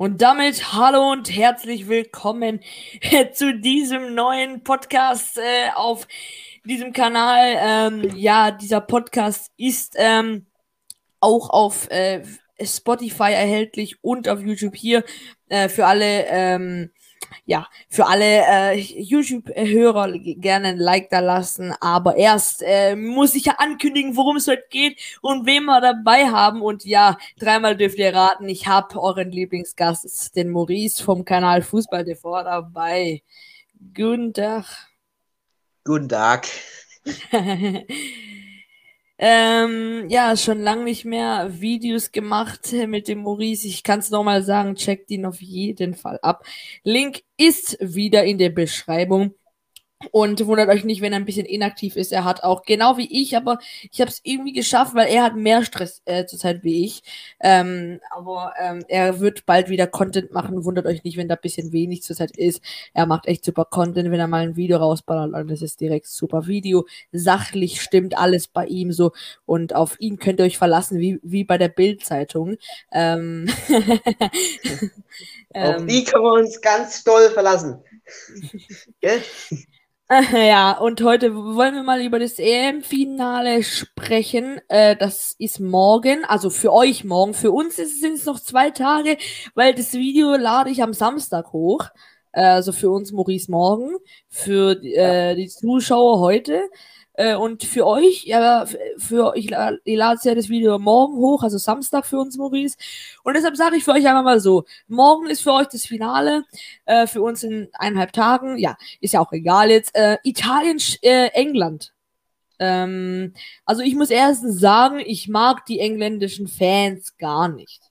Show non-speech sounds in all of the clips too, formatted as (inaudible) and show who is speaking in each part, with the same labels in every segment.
Speaker 1: Und damit hallo und herzlich willkommen zu diesem neuen Podcast äh, auf diesem Kanal. Ähm, ja, dieser Podcast ist ähm, auch auf äh, Spotify erhältlich und auf YouTube hier äh, für alle ähm, ja, für alle äh, YouTube-Hörer gerne ein Like da lassen. Aber erst äh, muss ich ja ankündigen, worum es heute geht und wem wir dabei haben. Und ja, dreimal dürft ihr raten, ich habe euren Lieblingsgast, den Maurice vom Kanal Fußball TV dabei. Guten Tag.
Speaker 2: Guten Tag. (laughs)
Speaker 1: Ähm, ja, schon lange nicht mehr Videos gemacht mit dem Maurice. Ich kann es nochmal sagen, checkt ihn auf jeden Fall ab. Link ist wieder in der Beschreibung. Und wundert euch nicht, wenn er ein bisschen inaktiv ist. Er hat auch, genau wie ich, aber ich habe es irgendwie geschafft, weil er hat mehr Stress äh, zurzeit wie ich. Ähm, aber ähm, er wird bald wieder Content machen. Wundert euch nicht, wenn da ein bisschen wenig zurzeit ist. Er macht echt super Content, wenn er mal ein Video rausballert. Dann ist es direkt super Video. Sachlich stimmt alles bei ihm so. Und auf ihn könnt ihr euch verlassen, wie, wie bei der Bild-Zeitung. Ähm, (laughs)
Speaker 2: auf die können wir uns ganz doll verlassen.
Speaker 1: Gell? (laughs) Ja, und heute wollen wir mal über das EM-Finale sprechen. Äh, das ist morgen, also für euch morgen. Für uns sind es noch zwei Tage, weil das Video lade ich am Samstag hoch. Äh, also für uns Maurice morgen, für äh, die Zuschauer heute. Äh, und für euch, ja, für ich, ich lade ja das Video morgen hoch, also Samstag für uns, Maurice. Und deshalb sage ich für euch einfach mal so: Morgen ist für euch das Finale, äh, für uns in eineinhalb Tagen. Ja, ist ja auch egal jetzt. Äh, Italien, äh, England. Ähm, also ich muss erstens sagen, ich mag die engländischen Fans gar nicht.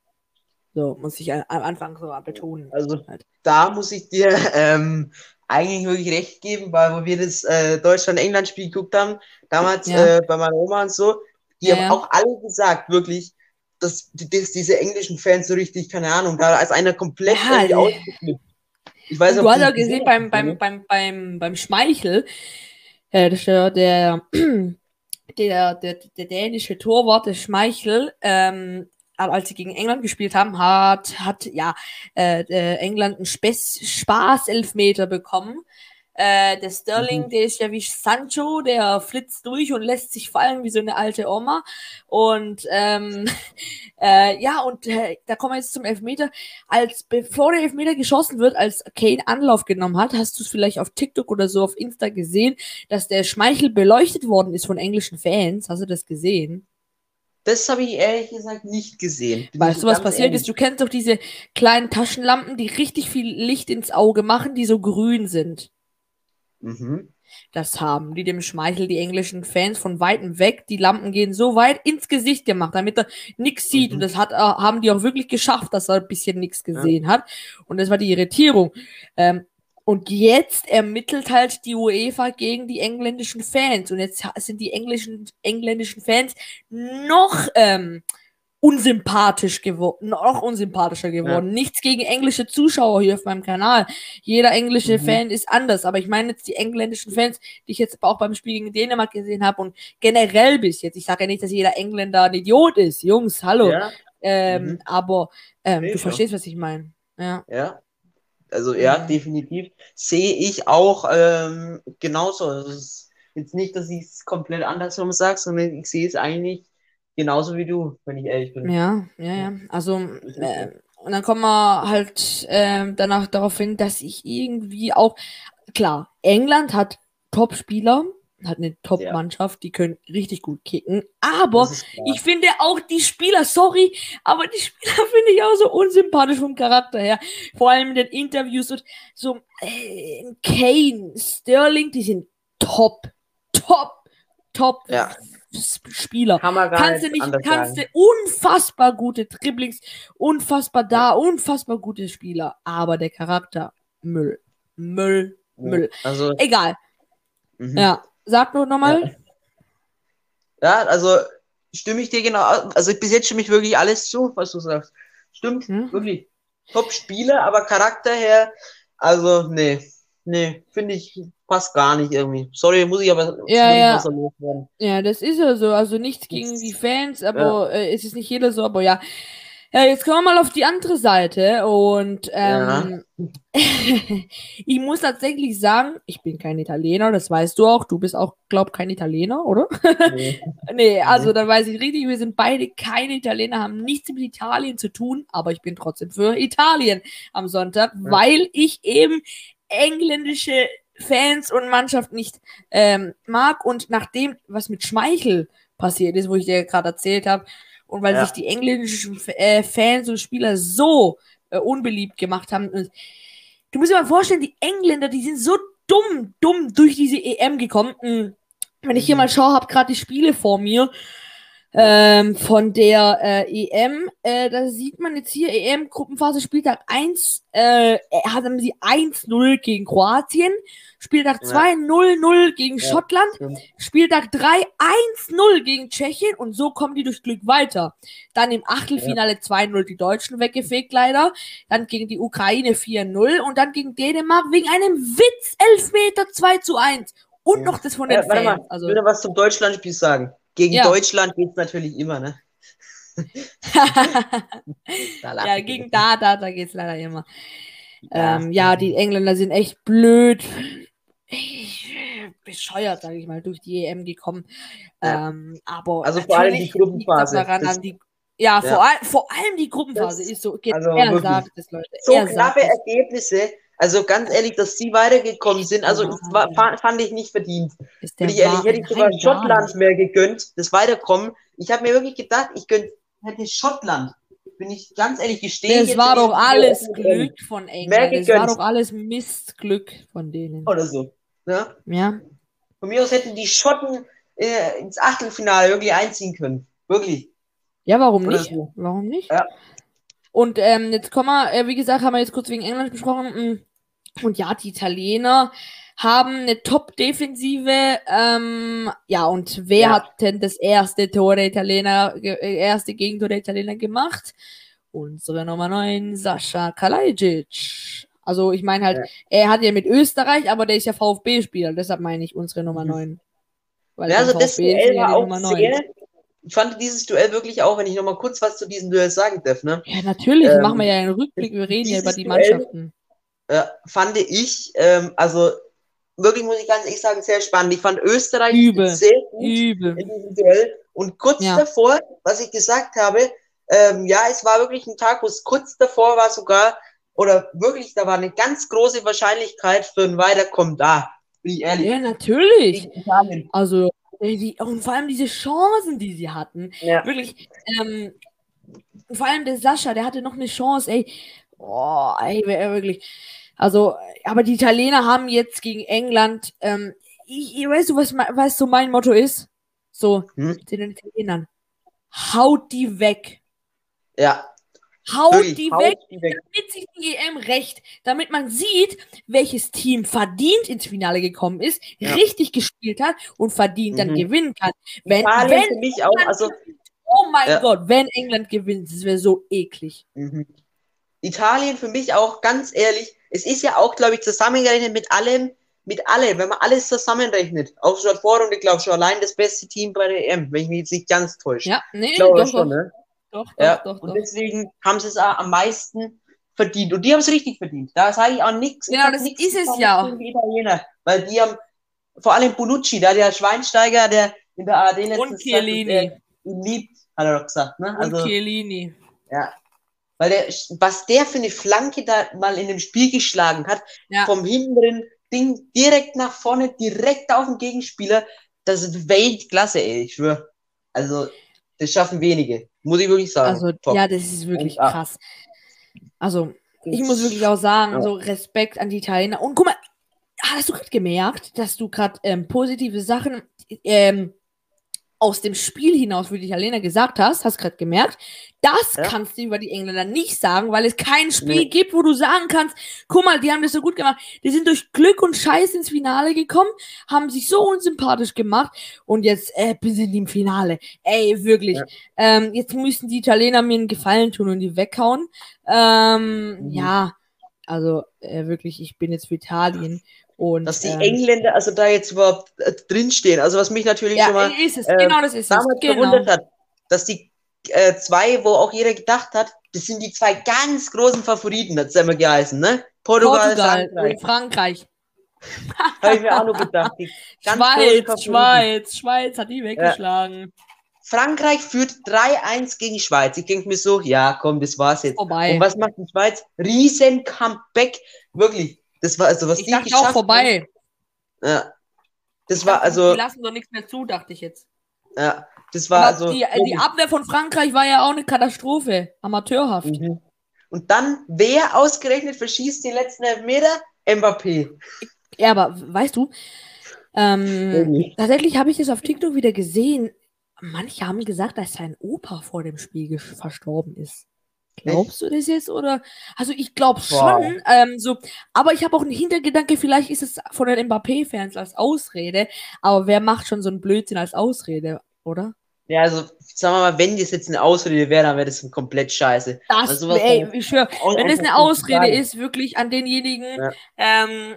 Speaker 1: So muss ich am Anfang so betonen.
Speaker 2: Also halt. da muss ich dir ähm, eigentlich wirklich recht geben, weil wo wir das äh, Deutschland-England-Spiel geguckt haben, damals ja. äh, bei meiner Oma und so, die ja, haben auch alle gesagt, wirklich, dass, dass, diese englischen Fans so richtig, keine Ahnung, da als einer komplett ja, ausgeflippt.
Speaker 1: Ich weiß, du hast ja gesehen beim, beim, beim, beim, beim Schmeichel, äh, der, der, (clears throat) der, der, der dänische Torwart, der Schmeichel, ähm, als sie gegen England gespielt haben, hat, hat ja äh, äh, England einen Spaß-Elfmeter bekommen. Äh, der Sterling, mhm. der ist ja wie Sancho, der flitzt durch und lässt sich fallen wie so eine alte Oma. Und ähm, (laughs) äh, ja, und äh, da kommen wir jetzt zum Elfmeter. Als bevor der Elfmeter geschossen wird, als Kane Anlauf genommen hat, hast du es vielleicht auf TikTok oder so auf Insta gesehen, dass der Schmeichel beleuchtet worden ist von englischen Fans. Hast du das gesehen?
Speaker 2: Das habe ich ehrlich gesagt nicht gesehen.
Speaker 1: Bin weißt du, was passiert ehrlich. ist? Du kennst doch diese kleinen Taschenlampen, die richtig viel Licht ins Auge machen, die so grün sind. Mhm. Das haben die dem Schmeichel, die englischen Fans von weitem weg. Die Lampen gehen so weit ins Gesicht gemacht, damit er nichts sieht. Mhm. Und das hat, äh, haben die auch wirklich geschafft, dass er ein bisschen nichts gesehen ja. hat. Und das war die Irritierung. Ähm, und jetzt ermittelt halt die UEFA gegen die engländischen Fans. Und jetzt sind die englischen, engländischen Fans noch ähm, unsympathisch geworden, noch unsympathischer geworden. Ja. Nichts gegen englische Zuschauer hier auf meinem Kanal. Jeder englische mhm. Fan ist anders. Aber ich meine jetzt die engländischen Fans, die ich jetzt auch beim Spiel gegen Dänemark gesehen habe und generell bis jetzt. Ich sage ja nicht, dass jeder Engländer ein Idiot ist. Jungs, hallo. Ja. Ähm, mhm. Aber ähm, du verstehst, was ich meine. Ja.
Speaker 2: ja. Also ja, mhm. definitiv. Sehe ich auch ähm, genauso. Also, jetzt nicht, dass ich es komplett andersrum sage, sondern ich sehe es eigentlich genauso wie du, wenn ich ehrlich bin.
Speaker 1: Ja, ja, ja. Also, äh, und dann kommen wir halt äh, danach darauf hin, dass ich irgendwie auch, klar, England hat Top-Spieler, hat eine Top-Mannschaft, die können richtig gut kicken. Aber ich finde auch die Spieler, sorry, aber die Spieler (laughs) finde ich auch so unsympathisch vom Charakter her. Vor allem in den Interviews und so äh, Kane, Sterling, die sind top, top, top.
Speaker 2: Ja.
Speaker 1: Spieler. Kannst du nicht, kannst du unfassbar gute Dribblings, unfassbar da, unfassbar gute Spieler. Aber der Charakter, Müll. Müll, Müll.
Speaker 2: Also,
Speaker 1: Egal. Mhm. Ja. Sag nur nochmal.
Speaker 2: Ja. ja, also stimme ich dir genau. Also bis jetzt stimme ich wirklich alles zu, was du sagst. Stimmt, hm? wirklich. Top-Spiele, aber Charakter her, also, nee. Nee, finde ich passt gar nicht irgendwie. Sorry, muss ich aber
Speaker 1: ja, ja. Ja, das ist ja so. Also nichts gegen die Fans, aber ja. äh, es ist nicht jeder so, aber ja. Ja, jetzt kommen wir mal auf die andere Seite und ähm, ja. (laughs) ich muss tatsächlich sagen, ich bin kein Italiener, das weißt du auch. Du bist auch, glaub, kein Italiener, oder? (laughs) Nee. nee, also dann weiß ich richtig, wir sind beide keine Italiener, haben nichts mit Italien zu tun, aber ich bin trotzdem für Italien am Sonntag, ja. weil ich eben engländische Fans und Mannschaft nicht ähm, mag und nachdem, was mit Schmeichel passiert ist, wo ich dir gerade erzählt habe, und weil ja. sich die englischen äh, Fans und Spieler so äh, unbeliebt gemacht haben. Und du musst dir mal vorstellen, die Engländer, die sind so dumm, dumm durch diese EM gekommen. Wenn ich hier mhm. mal schaue, habe gerade die Spiele vor mir ähm, von der äh, EM. Äh, da sieht man jetzt hier EM-Gruppenphase Spieltag 1, äh, haben sie 1-0 gegen Kroatien, Spieltag 2 0-0 gegen ja, Schottland, stimmt. Spieltag 3 1-0 gegen Tschechien und so kommen die durch Glück weiter. Dann im Achtelfinale ja. 2-0 die Deutschen weggefegt leider, dann gegen die Ukraine 4-0 und dann gegen Dänemark wegen einem Witz Elfmeter 2 zu 1 und ja. noch das von den
Speaker 2: ja, Fans. Mal, also, ich will noch was zum Deutschlandspiel sagen. Gegen ja. Deutschland geht es natürlich immer, ne? (laughs)
Speaker 1: ja, gegen da, da, da geht es leider immer. Ja, ähm, ja, die Engländer sind echt blöd. bescheuert, sage ich mal, durch die EM gekommen. Ja. Ähm, aber
Speaker 2: also vor allem die Gruppenphase. Das,
Speaker 1: die, ja, ja, Vor, all, vor allem die Gruppenphase das, ist so.
Speaker 2: Also er sagt Leute. So knappe Ergebnisse. Also ganz ehrlich, dass sie weitergekommen sind, also war, fand ich nicht verdient. Bin ich ehrlich, hätte ich sogar Schottland mehr gegönnt, das Weiterkommen. Ich habe mir wirklich gedacht, ich gönne, hätte Schottland. Bin ich ganz ehrlich gestehen.
Speaker 1: Es war doch alles Glück von England. Es war doch alles Mistglück von denen.
Speaker 2: Oder so.
Speaker 1: Ja. ja.
Speaker 2: Von mir aus hätten die Schotten äh, ins Achtelfinale irgendwie einziehen können. Wirklich.
Speaker 1: Ja, warum Oder nicht? So. Warum nicht? Ja. Und ähm, jetzt kommen wir, äh, wie gesagt, haben wir jetzt kurz wegen England besprochen. Und ja, die Italiener haben eine Top-Defensive. Ähm, ja, und wer ja. hat denn das erste Tor der Italiener, äh, erste Gegentor der Italiener gemacht? Unsere Nummer 9, Sascha Kalajic. Also ich meine halt, ja. er hat ja mit Österreich, aber der ist ja VfB-Spieler, deshalb meine ich unsere Nummer 9. Mhm.
Speaker 2: Weil ja, also VfB das Duell war auch sehr, ich fand dieses Duell wirklich auch, wenn ich nochmal kurz was zu diesem Duell sagen darf, ne?
Speaker 1: Ja, natürlich, ähm, machen wir ja einen Rückblick, wir reden ja über die Mannschaften
Speaker 2: äh, fand ich, ähm, also wirklich muss ich ganz ehrlich sagen, sehr spannend. Ich fand Österreich
Speaker 1: Übel.
Speaker 2: sehr gut
Speaker 1: Übel.
Speaker 2: in diesem Duell. Und kurz ja. davor, was ich gesagt habe, ähm, ja, es war wirklich ein Tag, wo es kurz davor war sogar, oder wirklich, da war eine ganz große Wahrscheinlichkeit für ein Weiterkommen da. Bin ich ehrlich.
Speaker 1: Ja, natürlich. Also, die, und vor allem diese Chancen, die sie hatten. Ja. Wirklich, ähm, vor allem der Sascha, der hatte noch eine Chance, ey. Oh, ey, wirklich. Also, aber die Italiener haben jetzt gegen England, ähm, ich, ich weißt du, was, was so mein Motto ist? So, hm? den Italienern. Haut die weg.
Speaker 2: Ja.
Speaker 1: Haut, Wirklich, die, haut weg, die weg, damit sich die EM recht, damit man sieht, welches Team verdient ins Finale gekommen ist, ja. richtig gespielt hat und verdient mhm. dann gewinnen kann. Wenn, wenn
Speaker 2: für mich auch, also,
Speaker 1: oh mein ja. Gott, wenn England gewinnt, das wäre so eklig.
Speaker 2: Mhm. Italien für mich auch, ganz ehrlich, es ist ja auch, glaube ich, zusammengerechnet mit allem, mit allem, wenn man alles zusammenrechnet. Auch schon Vorrunde, ich glaube schon allein das beste Team bei der EM, wenn ich mich jetzt nicht ganz täusche.
Speaker 1: Ja, nee,
Speaker 2: glaube
Speaker 1: doch, schon,
Speaker 2: ne?
Speaker 1: Doch,
Speaker 2: doch, ja. doch, doch. Und deswegen haben sie es auch am meisten verdient. Und die haben es richtig verdient. Da sage ich auch nichts.
Speaker 1: Genau, das ist es ja.
Speaker 2: Italiener, weil die haben, vor allem Bonucci, da der Schweinsteiger, der in der ARD
Speaker 1: letztens Und Chiellini.
Speaker 2: liebt, hat er doch gesagt. Ne?
Speaker 1: Also, Und Chiellini.
Speaker 2: Ja, weil der, was der für eine Flanke da mal in dem Spiel geschlagen hat, ja. vom hinteren Ding direkt nach vorne, direkt auf den Gegenspieler, das ist Weltklasse, ey, ich schwöre. Also, das schaffen wenige, muss ich wirklich sagen.
Speaker 1: Also, Top. ja, das ist wirklich Und, krass. Also, ich muss wirklich auch sagen, ja. so Respekt an die Italiener. Und guck mal, hast du gerade gemerkt, dass du gerade ähm, positive Sachen ähm, aus dem Spiel hinaus, wie die Italiener gesagt hast, hast gerade gemerkt, das ja. kannst du über die Engländer nicht sagen, weil es kein Spiel nee. gibt, wo du sagen kannst, guck mal, die haben das so gut gemacht. Die sind durch Glück und Scheiß ins Finale gekommen, haben sich so unsympathisch gemacht und jetzt äh, sind die im Finale. Ey, wirklich. Ja. Ähm, jetzt müssen die Italiener mir einen Gefallen tun und die weghauen. Ähm, mhm. Ja, also äh, wirklich, ich bin jetzt für Italien und,
Speaker 2: dass die ähm, Engländer also da jetzt überhaupt äh, drinstehen. Also was mich natürlich ja, schon mal
Speaker 1: ist es. Äh, genau, das ist
Speaker 2: damals.
Speaker 1: Genau.
Speaker 2: verwundert hat, dass die äh, zwei, wo auch jeder gedacht hat, das sind die zwei ganz großen Favoriten, hat es immer geheißen, ne? Portugal,
Speaker 1: Portugal Frankreich. und Frankreich. (laughs)
Speaker 2: Habe ich mir auch noch gedacht. (laughs)
Speaker 1: Schweiz, Schweiz, Schweiz hat die weggeschlagen. Ja.
Speaker 2: Frankreich führt 3-1 gegen Schweiz. Ich denke mir so, ja, komm, das war's jetzt.
Speaker 1: Vorbei.
Speaker 2: Und was macht die Schweiz? Riesen Comeback. Wirklich. Das war also was
Speaker 1: ich die dachte auch vorbei.
Speaker 2: Haben. Ja. Das war also.
Speaker 1: Die lassen doch nichts mehr zu, dachte ich jetzt.
Speaker 2: Ja. Das war also.
Speaker 1: Die, die, Abwehr von Frankreich war ja auch eine Katastrophe. Amateurhaft. Mhm.
Speaker 2: Und dann, wer ausgerechnet verschießt den letzten Elfmeter? Mbappé.
Speaker 1: Ja, aber weißt du, ähm, tatsächlich habe ich das auf TikTok wieder gesehen. Manche haben gesagt, dass sein Opa vor dem Spiel verstorben ist. Glaubst du das jetzt oder? Also ich glaube schon. Wow. Ähm, so, aber ich habe auch einen Hintergedanke. Vielleicht ist es von den Mbappé-Fans als Ausrede. Aber wer macht schon so einen Blödsinn als Ausrede, oder?
Speaker 2: Ja, also sagen wir mal, wenn das jetzt eine Ausrede wäre, dann wäre das komplett scheiße.
Speaker 1: Das,
Speaker 2: also,
Speaker 1: ey, ich schwör, wenn das eine Ausrede ist, wirklich an denjenigen, ja. ähm,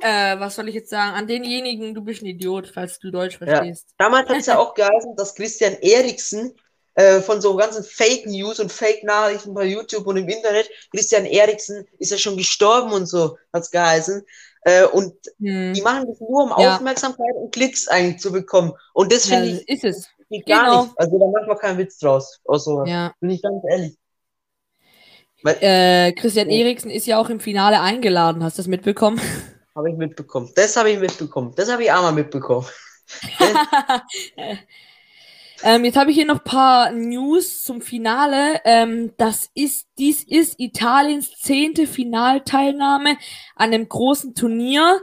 Speaker 1: äh, was soll ich jetzt sagen? An denjenigen, du bist ein Idiot, falls du Deutsch verstehst.
Speaker 2: Ja. Damals hat es ja auch geheißen, dass Christian Eriksen äh, von so ganzen Fake News und Fake Nachrichten bei YouTube und im Internet, Christian Eriksen ist ja schon gestorben und so, hat es geheißen. Äh, und hm. die machen das nur, um ja. Aufmerksamkeit und Klicks eigentlich zu bekommen. Und das finde ja, ich.
Speaker 1: Ist es.
Speaker 2: Geht genau. gar nicht. Also da macht man keinen Witz draus. Aus sowas.
Speaker 1: Ja.
Speaker 2: Bin ich ganz ehrlich.
Speaker 1: Äh, Christian Eriksen ist ja auch im Finale eingeladen. Hast du das mitbekommen?
Speaker 2: Habe ich mitbekommen. Das habe ich mitbekommen. Das habe ich auch mal mitbekommen. (laughs) (laughs)
Speaker 1: ähm, jetzt habe ich hier noch ein paar News zum Finale. Ähm, das ist, dies ist Italiens zehnte Finalteilnahme an einem großen Turnier.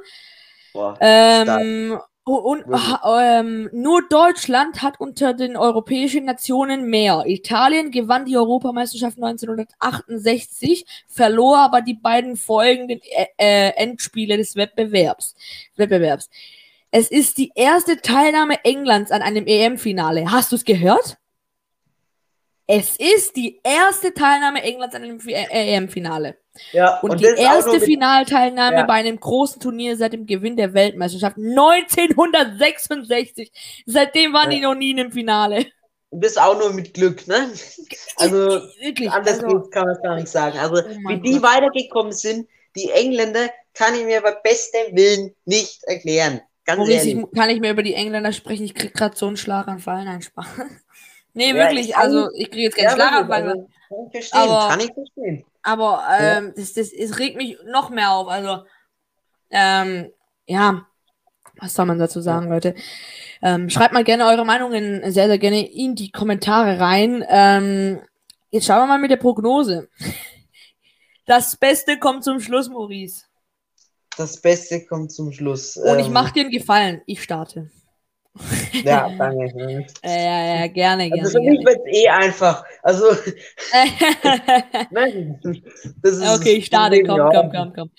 Speaker 1: Boah, ähm, und ähm, nur Deutschland hat unter den europäischen Nationen mehr. Italien gewann die Europameisterschaft 1968, verlor aber die beiden folgenden äh, äh, Endspiele des Wettbewerbs. Wettbewerbs. Es ist die erste Teilnahme Englands an einem EM-Finale. Hast du es gehört? Es ist die erste Teilnahme Englands an einem EM-Finale.
Speaker 2: Ja,
Speaker 1: und, und die erste Finalteilnahme ja. bei einem großen Turnier seit dem Gewinn der Weltmeisterschaft 1966. Seitdem waren ja. die noch nie im Finale.
Speaker 2: Und das auch nur mit Glück, ne? Also, (laughs) Wirklich, anders also, kann man es gar nicht sagen. Also, oh wie die Gott. weitergekommen sind, die Engländer, kann ich mir bei bestem Willen nicht erklären. Ganz Maurice,
Speaker 1: ehrlich. Ich, kann ich mir über die Engländer sprechen? Ich krieg gerade so einen Schlaganfall. Nein, Spaß. (laughs) Nee, ja, wirklich, also ich kriege jetzt keinen ja, Schlaganfall. Also,
Speaker 2: kann ich verstehen, aber, kann ich verstehen.
Speaker 1: Aber ähm, ja. das, das, das regt mich noch mehr auf. Also, ähm, ja, was soll man dazu sagen, Leute? Ähm, schreibt mal gerne eure Meinungen sehr, sehr gerne in die Kommentare rein. Ähm, jetzt schauen wir mal mit der Prognose. (laughs) Das Beste kommt zum Schluss, Maurice.
Speaker 2: Das Beste kommt zum Schluss.
Speaker 1: Und ich ähm, mache dir einen Gefallen. Ich starte.
Speaker 2: Ja, danke. (laughs)
Speaker 1: ja, ja, ja, gerne,
Speaker 2: gerne.
Speaker 1: Also
Speaker 2: für mich wird eh einfach. Also. (laughs)
Speaker 1: okay, ich starte. Komm, komm, komm, komm.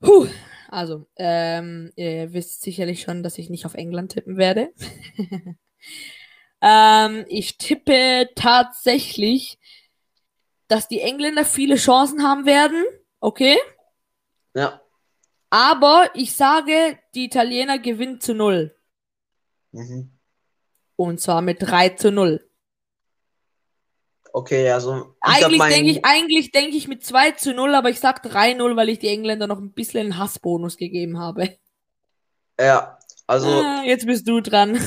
Speaker 1: Puh. Also, ähm, ihr wisst sicherlich schon, dass ich nicht auf England tippen werde. (laughs) ähm, ich tippe tatsächlich, dass die Engländer viele Chancen haben werden. Okay?
Speaker 2: Ja.
Speaker 1: Aber ich sage, die Italiener gewinnen zu null.
Speaker 2: Mhm.
Speaker 1: Und zwar mit 3 zu 0.
Speaker 2: Okay, also.
Speaker 1: Eigentlich mein... denke ich, eigentlich denke ich mit 2 zu 0, aber ich sag 3-0, weil ich die Engländer noch ein bisschen einen Hassbonus gegeben habe.
Speaker 2: Ja, also.
Speaker 1: Ah, jetzt bist du dran.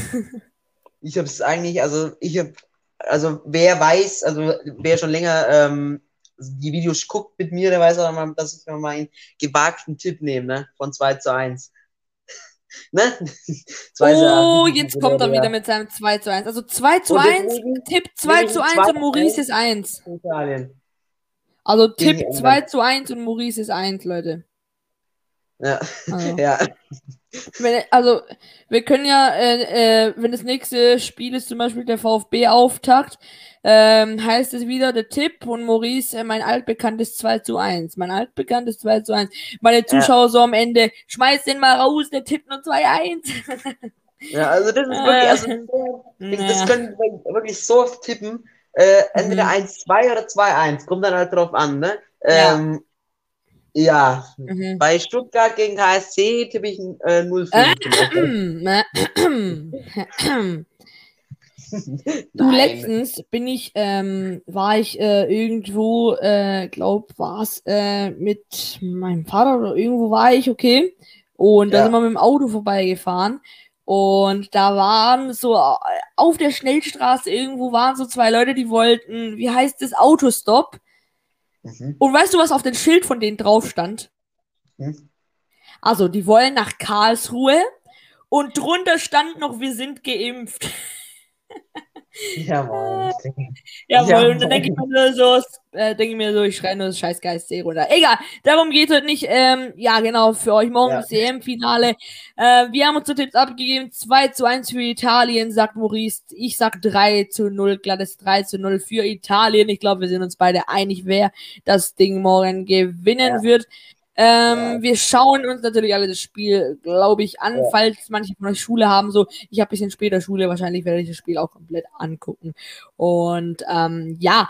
Speaker 2: ich habe es eigentlich, also ich habe, also wer weiß, also wer schon länger ähm, die Videos guckt mit mir, der weiß auch mal, dass ich mal einen gewagten Tipp nehme, ne? Von 2 zu 1. (laughs)
Speaker 1: Ne? (laughs) oh, jetzt kommt er wieder mit seinem 2 zu 1. Also 2 zu 1, Tipp 2 zu 1 und Maurice ist 1. Italien. Also Tipp 2 zu 1 und Maurice ist 1, Leute.
Speaker 2: Ja. Also. (laughs) ja.
Speaker 1: Wenn, also, wir können ja, äh, äh, wenn das nächste Spiel ist, zum Beispiel der VfB-Auftakt, ähm, heißt es wieder der Tipp und Maurice, äh, mein altbekanntes 2 zu 1. Mein altbekanntes 2 zu 1. Meine Zuschauer ja. so am Ende, schmeiß den mal raus, der tippt nur 2-1.
Speaker 2: ja, also das ist wirklich, also, (laughs) das können wir wirklich so oft tippen. Äh, entweder mhm. 1-2 oder 2-1. Kommt dann halt drauf an, ne? Ähm, ja, mhm. bei Stuttgart gegen KSC tippe ich äh, 0-5. (clears throat)
Speaker 1: du, letztens bin ich, ähm, war ich äh, irgendwo, äh, glaub, war's äh, mit meinem Vater oder irgendwo war ich, okay. Und ja. da sind wir mit dem Auto vorbeigefahren. Und da waren so äh, auf der Schnellstraße irgendwo waren so zwei Leute, die wollten, wie heißt das, Autostop. Mhm. Und weißt du, was auf dem Schild von denen drauf stand? Mhm. Also, die wollen nach Karlsruhe und drunter stand noch, wir sind geimpft. (laughs) Jawohl. Jawohl, ja, und dann denke ich mir so, äh, denke ich mir so, ich schreie nur das Scheißgeist C runter. Egal, darum geht es heute nicht. Ähm, ja, genau, für euch morgen ja. das EM-Finale. Äh, wir haben uns so Tipps abgegeben. 2 zu 1 für Italien, sagt Maurice. Ich sag 3 zu 0, glattes 3 zu 0 für Italien. Ich glaube, wir sind uns beide einig, wer das Ding morgen gewinnen ja. wird. Ähm, ja. Wir schauen uns natürlich alle das Spiel, glaube ich, an, ja. falls manche von euch Schule haben. So, ich habe ein bisschen später Schule, wahrscheinlich werde ich das Spiel auch komplett angucken. Und ähm, ja,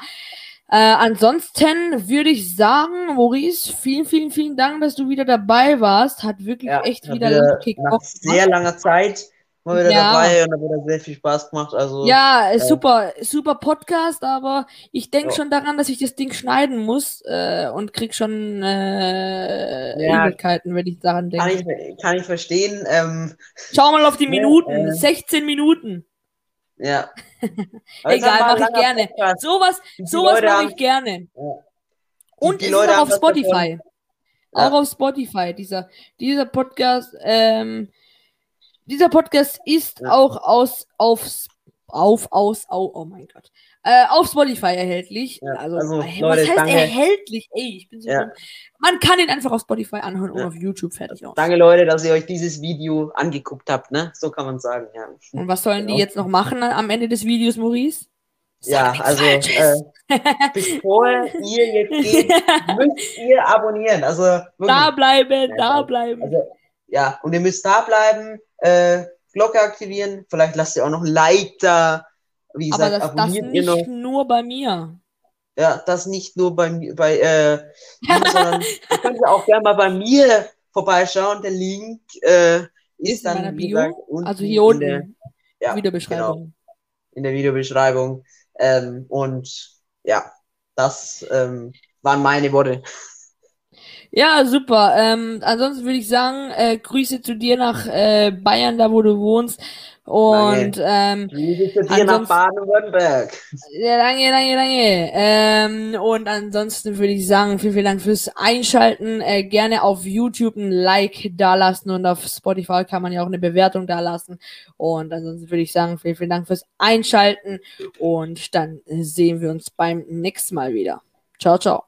Speaker 1: äh, ansonsten würde ich sagen, Maurice, vielen, vielen, vielen Dank, dass du wieder dabei warst. Hat wirklich ja, echt wieder,
Speaker 2: wieder nach sehr langer Zeit mal wieder ja. dabei und hat wieder sehr viel Spaß gemacht. Also,
Speaker 1: ja, äh, super, super Podcast, aber ich denke ja. schon daran, dass ich das Ding schneiden muss äh, und krieg schon äh, ja. Übelkeiten, wenn ich daran denke.
Speaker 2: Kann ich, kann ich verstehen. Ähm,
Speaker 1: Schau mal auf die Minuten, äh, 16 Minuten.
Speaker 2: Ja. (laughs)
Speaker 1: Egal, mache ich gerne. Podcast. Sowas, sowas mache ich gerne. Und die, die ist auch auf Spotify. Auch auf Spotify, dieser, dieser Podcast. Ähm, dieser Podcast ist ja. auch aus, auf, auf, aus, au, oh mein Gott, äh, auf Spotify erhältlich. Ja, also, also ey, Leute, was heißt danke. erhältlich? Ey, ich bin so ja. Man kann ihn einfach auf Spotify anhören und auf YouTube fertig aus.
Speaker 2: Danke, Leute, dass ihr euch dieses Video angeguckt habt, ne? So kann man sagen, ja.
Speaker 1: Und was sollen genau. die jetzt noch machen am Ende des Videos, Maurice?
Speaker 2: Sag ja, also äh, bevor ihr jetzt (laughs) geht, müsst ihr abonnieren. Also
Speaker 1: wirklich. da bleiben, da bleiben.
Speaker 2: Also, ja, und ihr müsst da bleiben äh, Glocke aktivieren. Vielleicht lasst ihr auch noch ein Like da.
Speaker 1: Wie gesagt, Aber das, das nicht noch. nur bei mir.
Speaker 2: Ja, das nicht nur bei mir, bei, äh, (laughs) mir, sondern ihr könnt ja auch gerne mal bei mir vorbeischauen. Der Link äh, ist, ist dann, in Bio. Gesagt,
Speaker 1: also hier unten. Der, ja, Videobeschreibung. Genau,
Speaker 2: in der Videobeschreibung. Ähm, und ja, das ähm, waren meine Worte.
Speaker 1: Ja, super. Ähm, ansonsten würde ich sagen, äh, Grüße zu dir nach äh, Bayern, da wo du wohnst. Und ähm,
Speaker 2: Grüße zu dir nach Baden-Württemberg.
Speaker 1: Ja, danke, danke, danke. Ähm, und ansonsten würde ich sagen, vielen, vielen Dank fürs Einschalten. Äh, gerne auf YouTube ein Like dalassen und auf Spotify kann man ja auch eine Bewertung dalassen. Und ansonsten würde ich sagen, vielen, vielen Dank fürs Einschalten und dann sehen wir uns beim nächsten Mal wieder. Ciao, ciao.